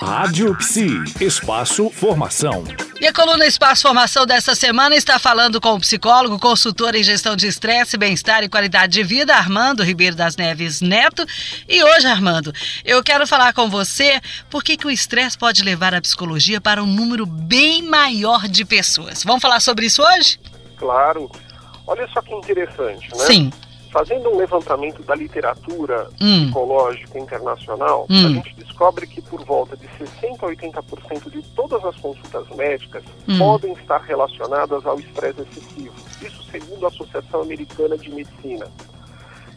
Rádio Psi, Espaço Formação. E a coluna Espaço Formação dessa semana está falando com o psicólogo, consultor em gestão de estresse, bem-estar e qualidade de vida, Armando Ribeiro das Neves Neto. E hoje, Armando, eu quero falar com você por que o estresse pode levar a psicologia para um número bem maior de pessoas. Vamos falar sobre isso hoje? Claro. Olha só que interessante, né? Sim. Fazendo um levantamento da literatura Hum. psicológica internacional, Hum. a gente descobre que por volta de 60 a 80% de todas as consultas médicas Hum. podem estar relacionadas ao estresse excessivo. Isso segundo a Associação Americana de Medicina.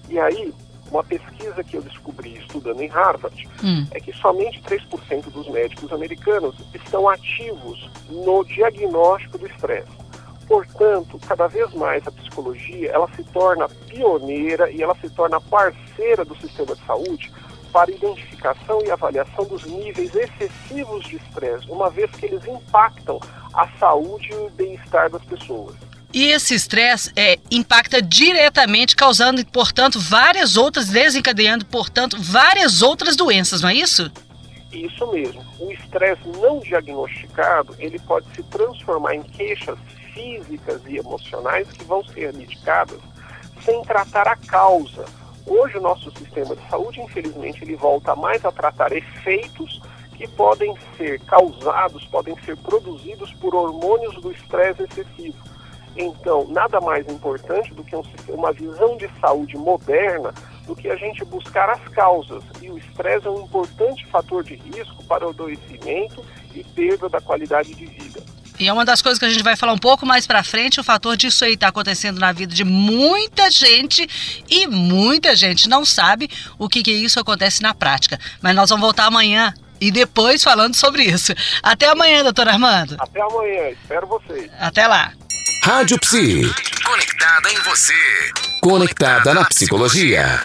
E aí, uma pesquisa que eu descobri estudando em Harvard Hum. é que somente 3% dos médicos americanos estão ativos no diagnóstico do estresse. Portanto, cada vez mais a psicologia ela se torna pioneira e ela se torna parceira do sistema de saúde para identificação e avaliação dos níveis excessivos de estresse, uma vez que eles impactam a saúde e o bem-estar das pessoas. E esse estresse é, impacta diretamente, causando, portanto, várias outras, desencadeando, portanto, várias outras doenças, não é isso? Isso mesmo. O estresse não diagnosticado, ele pode se transformar em queixas físicas e emocionais que vão ser medicadas sem tratar a causa. Hoje o nosso sistema de saúde, infelizmente, ele volta mais a tratar efeitos que podem ser causados, podem ser produzidos por hormônios do estresse excessivo. Então, nada mais importante do que um uma visão de saúde moderna do que a gente buscar as causas. E o estresse é um importante fator de risco para o adoecimento e perda da qualidade de vida. E é uma das coisas que a gente vai falar um pouco mais pra frente, o fator disso aí tá acontecendo na vida de muita gente e muita gente não sabe o que que isso acontece na prática. Mas nós vamos voltar amanhã e depois falando sobre isso. Até amanhã, doutor Armando. Até amanhã, espero vocês. Até lá. Rádio Psi, Conectada em você. conectada na psicologia.